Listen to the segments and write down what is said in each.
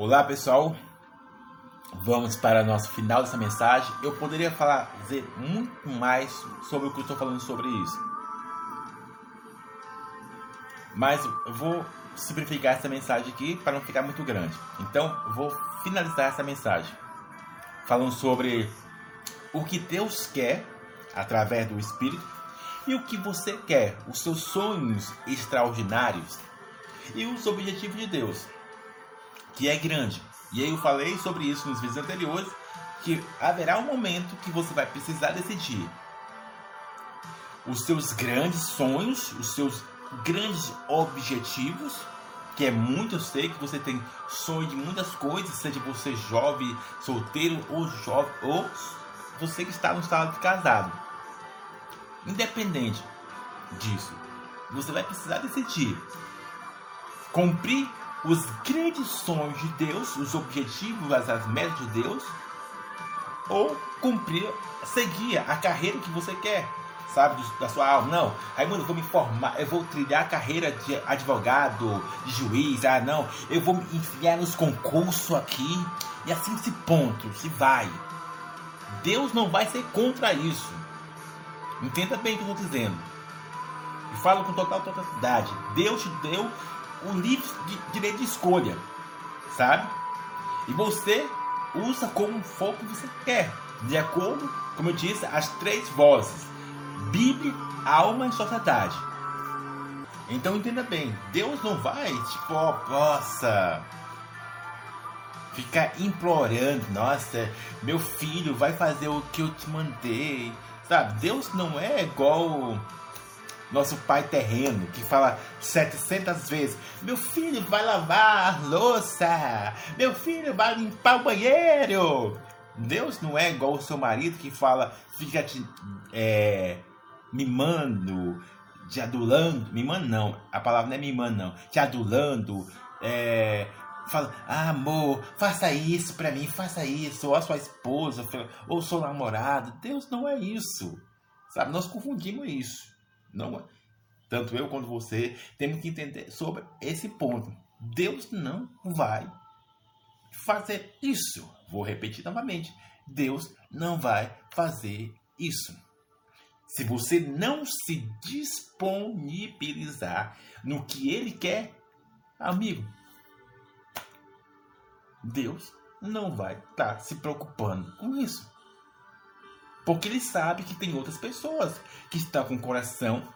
Olá pessoal, vamos para o nosso final dessa mensagem. Eu poderia falar, dizer muito mais sobre o que estou falando sobre isso, mas eu vou simplificar essa mensagem aqui para não ficar muito grande. Então, vou finalizar essa mensagem falando sobre o que Deus quer através do Espírito e o que você quer, os seus sonhos extraordinários e os objetivos de Deus, que é grande. E aí eu falei sobre isso nos vídeos anteriores, que haverá um momento que você vai precisar decidir os seus grandes sonhos, os seus grandes objetivos, que é muito, eu sei que você tem sonho de muitas coisas, seja você jovem, solteiro ou jovem, ou você que está no estado de casado. Independente disso, você vai precisar decidir cumprir os grandes sonhos de Deus, os objetivos, as metas de Deus, ou cumprir, seguir a carreira que você quer sabe, da sua alma. Não, Raimundo, eu vou me formar, eu vou trilhar a carreira de advogado, de juiz. Ah, não, eu vou me enfiar nos concursos aqui e assim se ponto, se vai. Deus não vai ser contra isso. Entenda bem o que eu estou dizendo. E falo com total totalidade. Deus te deu o livre direito de escolha, sabe? E você usa como for que você quer, de acordo, como eu disse, as três vozes Bíblia, alma e sociedade. Então entenda bem, Deus não vai, tipo, ó, nossa, ficar implorando, nossa, meu filho vai fazer o que eu te mandei. Sabe, Deus não é igual nosso pai terreno que fala 700 vezes: Meu filho vai lavar louça, meu filho vai limpar o banheiro. Deus não é igual o seu marido que fala, fica te, é, mimando, te adulando, mimando não, a palavra não é mimando não, te adulando, é, fala, ah, amor, faça isso para mim, faça isso, ou a sua esposa, ou seu namorado, Deus não é isso, sabe, nós confundimos isso, não é, tanto eu quanto você, temos que entender sobre esse ponto, Deus não vai fazer isso, vou repetir novamente, Deus não vai fazer isso. Se você não se disponibilizar no que ele quer, amigo, Deus não vai estar tá se preocupando com isso. Porque ele sabe que tem outras pessoas que estão com o coração,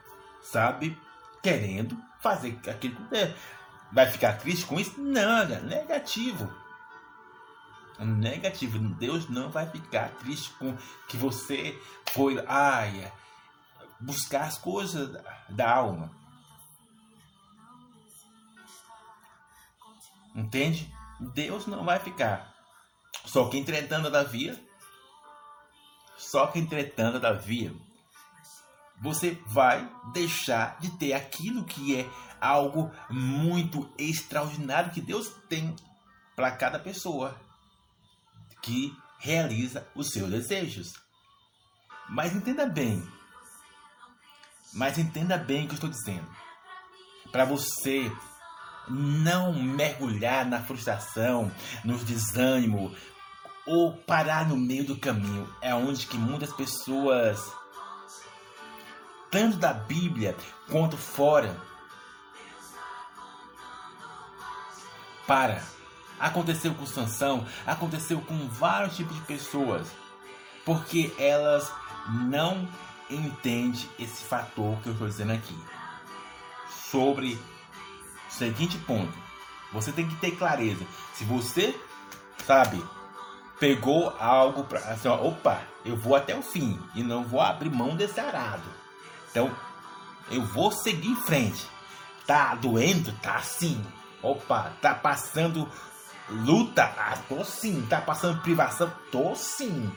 sabe, querendo fazer aquilo que quer. Vai ficar triste com isso? Nada, negativo. Negativo. Deus não vai ficar triste com que você foi, ai, buscar as coisas da alma. Entende? Deus não vai ficar. Só que entretanto Davi, só que entretanto Davi, você vai deixar de ter aquilo que é algo muito extraordinário que Deus tem para cada pessoa que realiza os seus desejos. Mas entenda bem, mas entenda bem o que eu estou dizendo. Para você não mergulhar na frustração, no desânimo ou parar no meio do caminho. É onde que muitas pessoas, tanto da Bíblia quanto fora, para. Aconteceu com Sansão, aconteceu com vários tipos de pessoas, porque elas não entende esse fator que eu estou dizendo aqui. Sobre o seguinte ponto. Você tem que ter clareza. Se você, sabe, pegou algo para assim, ó, opa, eu vou até o fim e não vou abrir mão desse arado. Então, eu vou seguir em frente. Tá doendo? Tá sim. Opa, tá passando luta? Ah, tô sim. Tá passando privação? Tô sim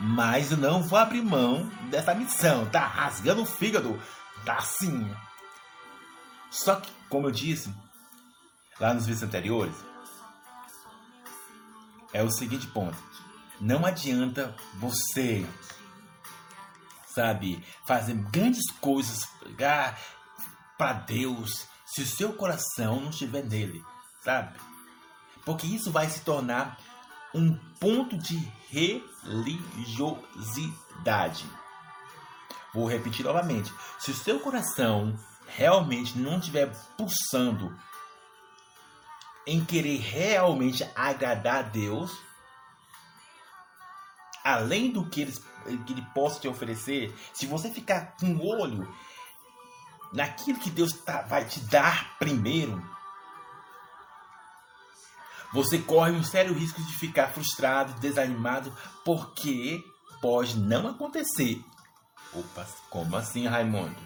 mas não vou abrir mão dessa missão. Tá rasgando o fígado, tá sim. Só que, como eu disse lá nos vídeos anteriores, é o seguinte ponto: não adianta você, sabe, fazer grandes coisas para Deus, se o seu coração não estiver nele, sabe? Porque isso vai se tornar um ponto de religiosidade. Vou repetir novamente. Se o seu coração realmente não estiver pulsando em querer realmente agradar a Deus, além do que ele, que ele possa te oferecer, se você ficar com o olho naquilo que Deus tá, vai te dar primeiro, você corre um sério risco de ficar frustrado, desanimado, porque pode não acontecer. Opa, como assim, Raimundo?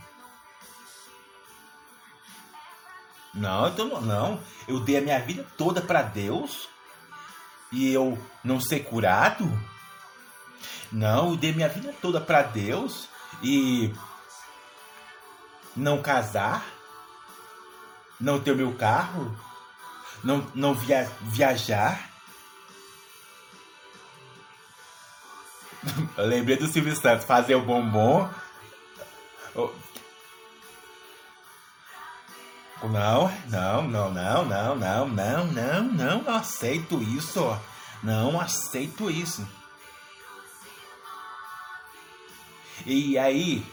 Não, então não. Eu dei a minha vida toda para Deus e eu não ser curado? Não, eu dei minha vida toda para Deus e não casar? Não ter o meu carro? Não, não via, viajar? Lembrei do Silvio Santos fazer o bombom Não, não, não, não, não, não, não, não, não, não aceito isso. Não aceito isso. E aí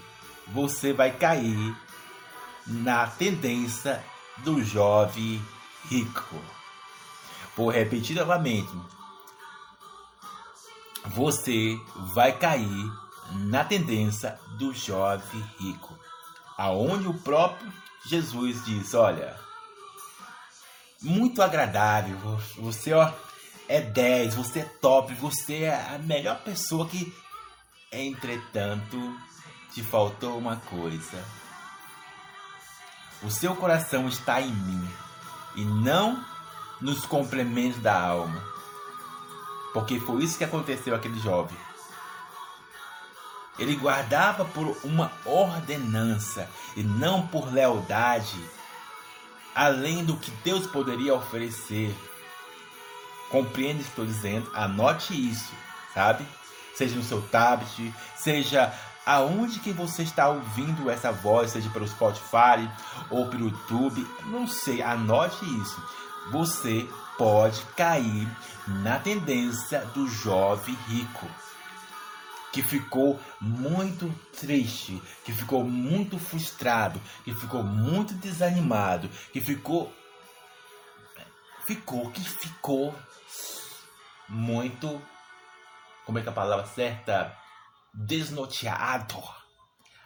você vai cair na tendência do jovem rico. Vou repetir novamente. Você vai cair na tendência do jovem rico, aonde o próprio Jesus diz: Olha, muito agradável, você ó, é 10, você é top, você é a melhor pessoa que. Entretanto, te faltou uma coisa. O seu coração está em mim e não nos complementos da alma. Porque foi isso que aconteceu aquele jovem. Ele guardava por uma ordenança e não por lealdade, além do que Deus poderia oferecer. Compreende o que estou dizendo? Anote isso, sabe? Seja no seu tablet, seja aonde que você está ouvindo essa voz, seja pelo Spotify ou pelo YouTube, não sei, anote isso. Você pode cair na tendência do jovem rico que ficou muito triste, que ficou muito frustrado, que ficou muito desanimado, que ficou ficou que ficou muito como é que é a palavra certa desnorteado.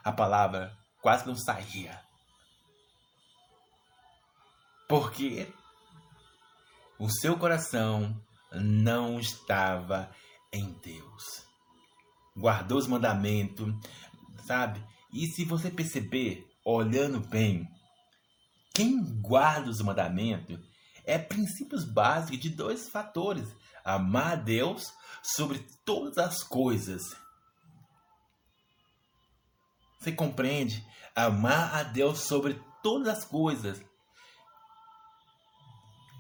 A palavra quase não saía. Porque o seu coração não estava em Deus guardou os mandamentos, sabe? E se você perceber, olhando bem, quem guarda os mandamentos é princípios básicos de dois fatores: amar a Deus sobre todas as coisas. Você compreende? Amar a Deus sobre todas as coisas.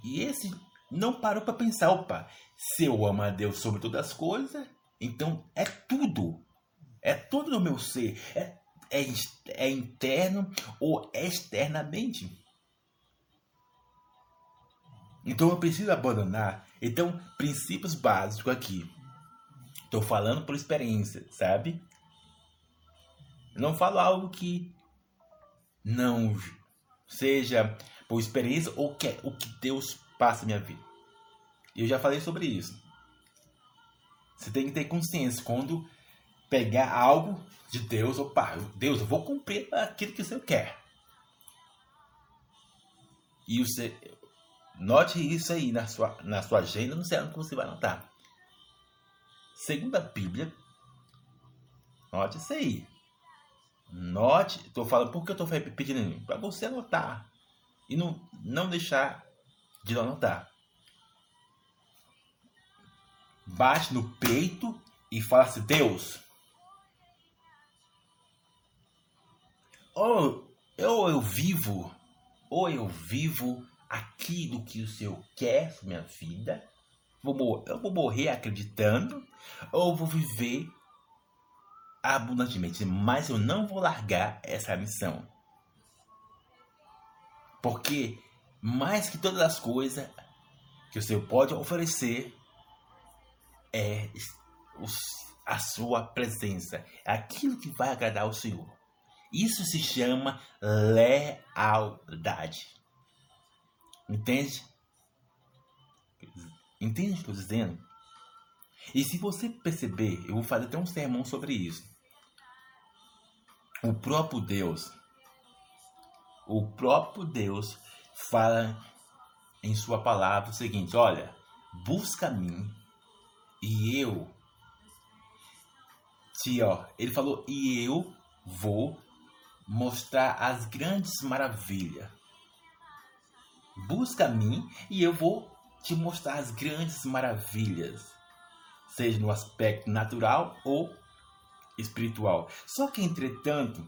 E esse não parou para pensar, opa, se eu amo a Deus sobre todas as coisas, então é tudo. É tudo no meu ser. É, é, é interno ou externamente. Então eu preciso abandonar. Então, princípios básicos aqui. Estou falando por experiência, sabe? Não falo algo que não seja por experiência ou que é o que Deus passa na minha vida. Eu já falei sobre isso. Você tem que ter consciência quando pegar algo de Deus, opa, Deus, eu vou cumprir aquilo que você quer. E você note isso aí na sua, na sua agenda, não sei onde você vai anotar. Segundo a Bíblia, note isso aí. Note, estou falando porque eu estou pedindo para você anotar e não, não deixar de anotar bate no peito e fala assim: Deus, ou eu, eu vivo, ou eu vivo aquilo que o Senhor quer para minha vida, eu vou morrer acreditando, ou vou viver abundantemente, mas eu não vou largar essa missão. Porque mais que todas as coisas que o Senhor pode oferecer é a sua presença, é aquilo que vai agradar ao Senhor. Isso se chama lealdade. Entende? Entende o que estou dizendo? E se você perceber, eu vou fazer até um sermão sobre isso. O próprio Deus, o próprio Deus fala em sua palavra o seguinte: olha, busca a mim e eu te, ó, ele falou, e eu vou mostrar as grandes maravilhas. Busca a mim e eu vou te mostrar as grandes maravilhas, seja no aspecto natural ou espiritual. Só que, entretanto,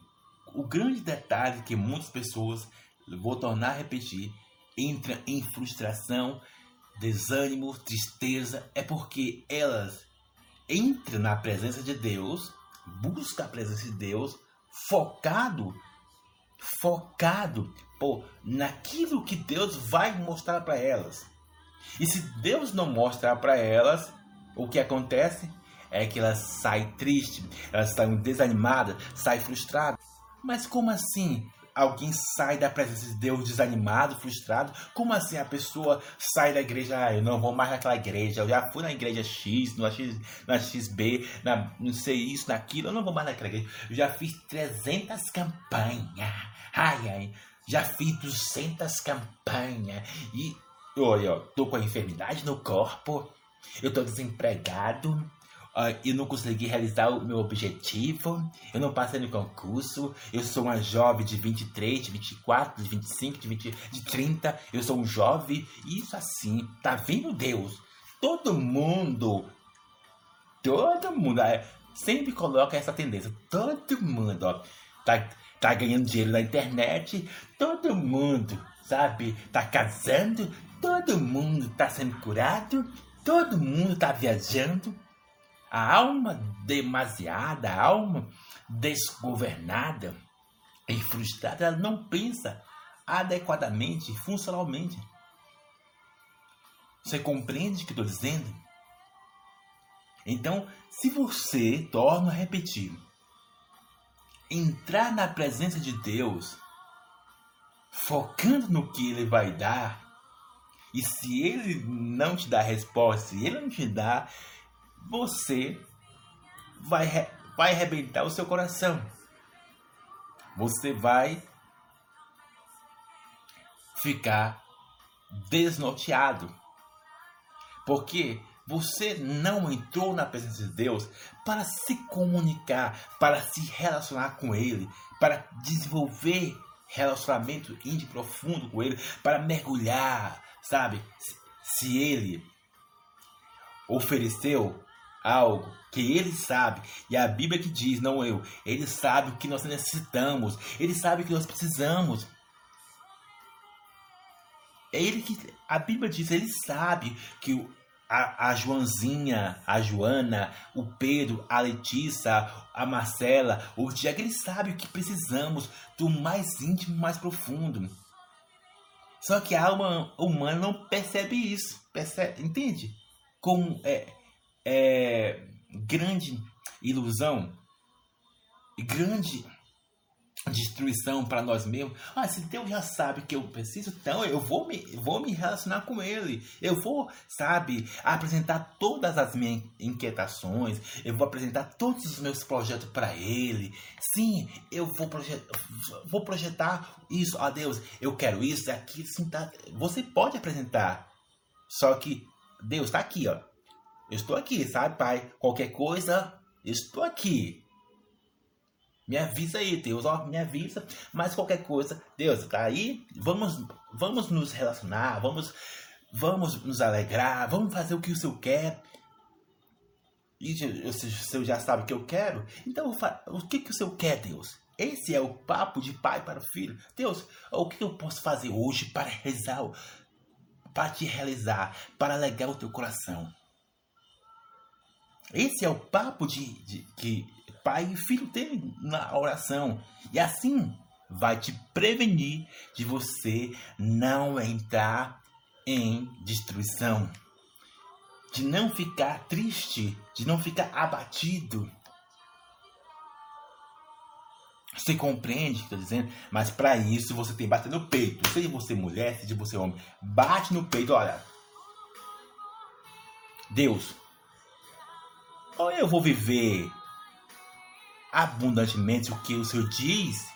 o grande detalhe que muitas pessoas, vou tornar a repetir, entram em frustração, desânimo, tristeza, é porque elas entram na presença de Deus, buscam a presença de Deus, focado, focado pô, naquilo que Deus vai mostrar para elas. E se Deus não mostrar para elas, o que acontece é que elas saem tristes, elas saem desanimadas, saem frustradas. Mas como assim? Alguém sai da presença de Deus desanimado, frustrado? Como assim a pessoa sai da igreja? Ah, eu não vou mais naquela igreja. Eu já fui na igreja X, na, X, na XB, na não sei isso, naquilo. Eu não vou mais naquela igreja. Eu já fiz 300 campanhas. Ai, ai. Já fiz 200 campanhas. E olha, eu tô com a enfermidade no corpo. Eu tô desempregado uh, eu não consegui realizar o meu objetivo, eu não passei no concurso, eu sou uma jovem de 23, de 24, de 25, de, 20, de 30, eu sou um jovem, isso assim, tá vendo Deus? Todo mundo, todo mundo, é, sempre coloca essa tendência, todo mundo, ó, tá, tá ganhando dinheiro na internet, todo mundo, sabe, tá casando, todo mundo tá sendo curado, todo mundo tá viajando, a alma demasiada, a alma desgovernada e frustrada, ela não pensa adequadamente, funcionalmente. Você compreende o que estou dizendo? Então, se você, torna a repetir, entrar na presença de Deus, focando no que Ele vai dar, e se Ele não te dá resposta, se Ele não te dá você vai, vai arrebentar o seu coração. Você vai ficar desnorteado. Porque você não entrou na presença de Deus para se comunicar, para se relacionar com Ele, para desenvolver relacionamento íntimo profundo com Ele, para mergulhar, sabe? Se Ele ofereceu algo que ele sabe, e a Bíblia que diz, não eu, ele sabe o que nós necessitamos, ele sabe o que nós precisamos. É ele que a Bíblia diz, ele sabe que a, a Joãozinha, a Joana, o Pedro, a Letícia, a Marcela, o Tiago, ele sabe o que precisamos do mais íntimo, mais profundo. Só que a alma humana não percebe isso, percebe, entende? Como é, é, grande ilusão, grande destruição para nós mesmos. Ah, se Deus já sabe que eu preciso, então eu vou me, vou me relacionar com Ele. Eu vou, sabe, apresentar todas as minhas inquietações. Eu vou apresentar todos os meus projetos para Ele. Sim, eu vou, projet, vou projetar isso. a Deus, eu quero isso, aquilo. Sim, tá. Você pode apresentar. Só que Deus está aqui, ó. Eu estou aqui, sabe, pai? Qualquer coisa, eu estou aqui. Me avisa aí, Deus, ó, me avisa. Mas qualquer coisa, Deus, tá aí? Vamos, vamos nos relacionar, vamos, vamos nos alegrar, vamos fazer o que o Senhor quer. E o Senhor já sabe o que eu quero, então o que, que o Senhor quer, Deus? Esse é o papo de pai para filho. Deus, o que eu posso fazer hoje para rezar, para te realizar, para alegar o teu coração? Esse é o papo de, de que pai e filho têm na oração. E assim vai te prevenir de você não entrar em destruição, de não ficar triste, de não ficar abatido. Você compreende o que estou dizendo? Mas para isso você tem que bater no peito. Seja você mulher, seja você homem. Bate no peito, olha. Deus, ou eu vou viver abundantemente o que o Senhor diz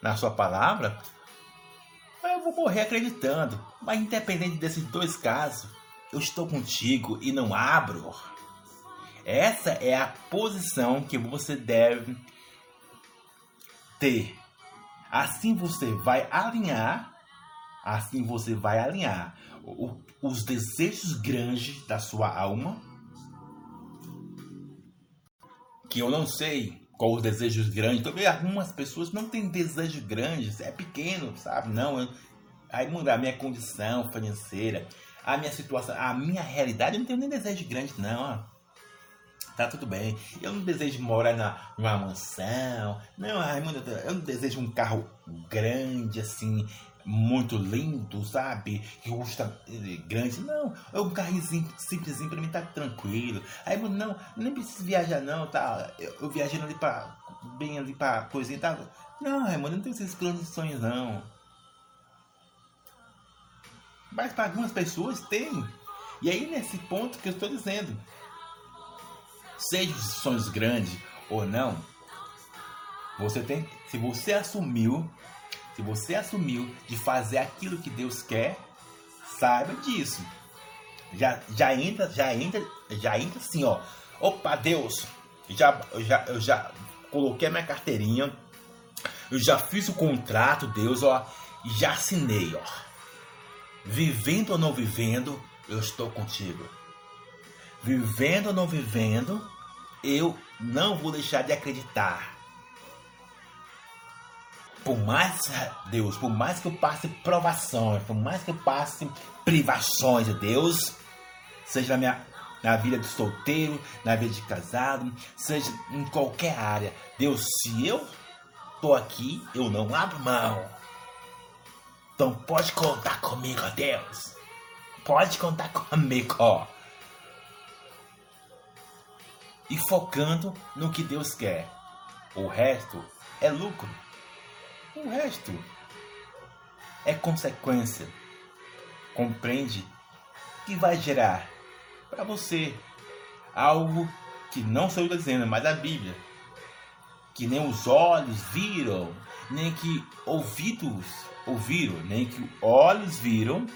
na sua palavra, ou eu vou morrer acreditando. Mas independente desses dois casos, eu estou contigo e não abro. Essa é a posição que você deve ter. Assim você vai alinhar, assim você vai alinhar os desejos grandes da sua alma que eu não sei qual os desejos grandes. Também algumas pessoas não têm desejos grandes, é pequeno, sabe? Não, eu, aí mudar a minha condição financeira, a minha situação, a minha realidade, eu não tenho nem desejo grande, não. Tá tudo bem. Eu não desejo morar na, numa mansão. Não, Raimundo, eu não desejo um carro grande assim muito lindo, sabe? Que custa eh, grande. Não, é um carrinho simplesinho pra mim tá tranquilo. Aí, não, nem preciso viajar não, tá? Eu, eu viajando ali pra. bem ali pra coisinha, tá? Não, Raimundo, não tenho esses grandes sonhos não. Mas para algumas pessoas tem. E aí nesse ponto que eu estou dizendo. Seja sonhos grandes ou não, você tem. Se você assumiu se você assumiu de fazer aquilo que Deus quer, saiba disso. Já, já entra, já entra, já entra assim, ó. Opa, Deus, já, já, eu já coloquei minha carteirinha, eu já fiz o contrato, Deus, ó, já assinei, ó. Vivendo ou não vivendo, eu estou contigo. Vivendo ou não vivendo, eu não vou deixar de acreditar por mais, Deus, por mais que eu passe provações, por mais que eu passe privações, Deus, seja na minha na vida de solteiro, na vida de casado, seja em qualquer área. Deus, se eu tô aqui, eu não abro mão. Então pode contar comigo, Deus. Pode contar comigo. E focando no que Deus quer. O resto é lucro. O resto é consequência. Compreende que vai gerar para você algo que não sou eu dizendo, mas a Bíblia. Que nem os olhos viram, nem que ouvidos ouviram, nem que olhos viram,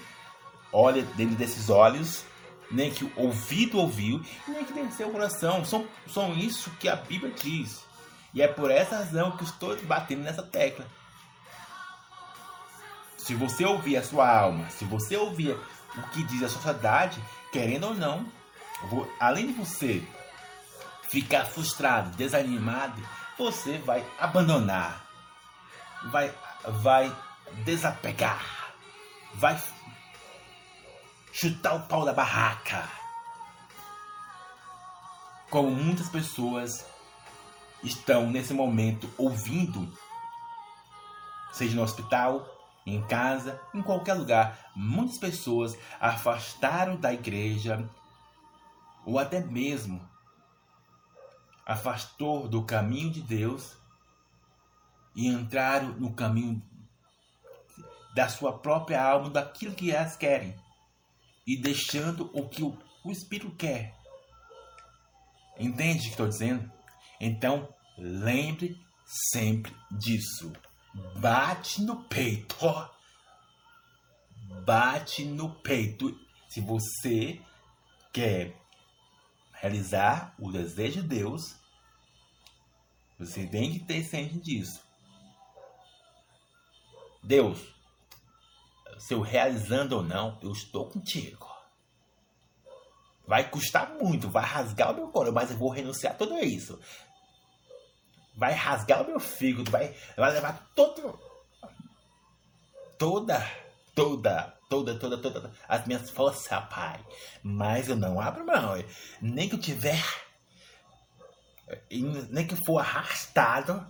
olha dentro desses olhos, nem que o ouvido ouviu, nem que desceu o coração. São, são isso que a Bíblia diz. E é por essa razão que estou batendo nessa tecla. Se você ouvir a sua alma, se você ouvir o que diz a sociedade, querendo ou não, além de você ficar frustrado, desanimado, você vai abandonar, vai, vai desapegar, vai chutar o pau da barraca. Como muitas pessoas estão nesse momento ouvindo, seja no hospital, em casa, em qualquer lugar, muitas pessoas afastaram da igreja ou até mesmo afastou do caminho de Deus e entraram no caminho da sua própria alma, daquilo que elas querem e deixando o que o, o Espírito quer. Entende o que estou dizendo? Então, lembre sempre disso. Bate no peito. Bate no peito. Se você quer realizar o desejo de Deus, você tem que ter ciência disso. Deus, se eu realizando ou não, eu estou contigo. Vai custar muito, vai rasgar o meu coração, mas eu vou renunciar a tudo isso vai rasgar o meu fígado, vai, vai levar todo, toda, toda, toda, toda, toda as minhas forças, pai. Mas eu não abro mão. Nem que eu tiver, nem que for arrastado,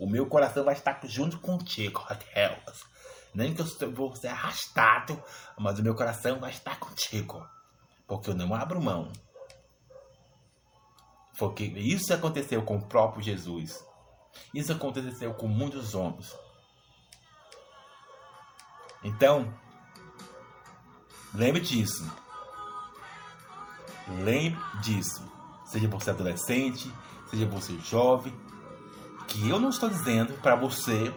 O meu coração vai estar junto contigo, Deus. Nem que eu vou ser arrastado, mas o meu coração vai estar contigo. Porque eu não abro mão. Porque isso aconteceu com o próprio Jesus. Isso aconteceu com muitos homens. Então, lembre disso. Lembre disso. Seja você adolescente, seja você jovem, que eu não estou dizendo para você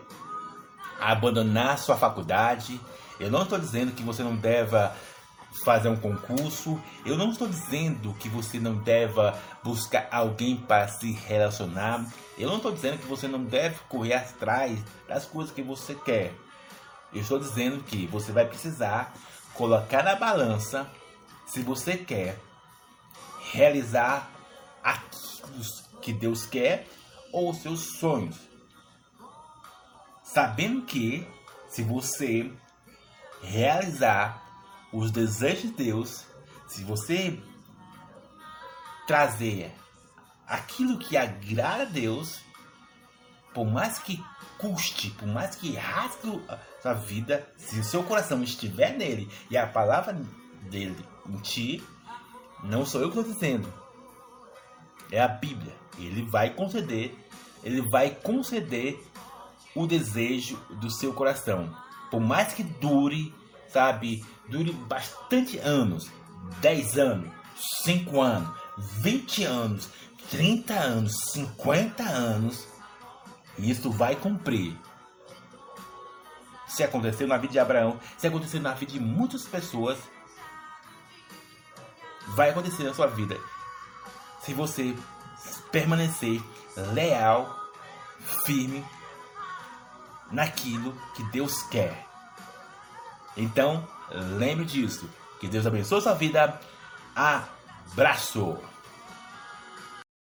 abandonar sua faculdade. Eu não estou dizendo que você não deva fazer um concurso. Eu não estou dizendo que você não deva buscar alguém para se relacionar. Eu não estou dizendo que você não deve correr atrás das coisas que você quer. Eu estou dizendo que você vai precisar colocar na balança se você quer realizar aquilo que Deus quer ou seus sonhos. Sabendo que se você realizar os desejos de Deus, se você trazer aquilo que agrada a Deus, por mais que custe, por mais que rasgue a sua vida, se o seu coração estiver nele e a palavra dele em ti, não sou eu que estou dizendo, é a Bíblia. Ele vai conceder, ele vai conceder o desejo do seu coração. Por mais que dure, sabe, dure bastante anos 10 anos, 5 anos, 20 anos, 30 anos, 50 anos isso vai cumprir. Se aconteceu na vida de Abraão, se aconteceu na vida de muitas pessoas, vai acontecer na sua vida. Se você permanecer leal, firme naquilo que Deus quer. Então, lembre disso. Que Deus abençoe sua vida. Abraço!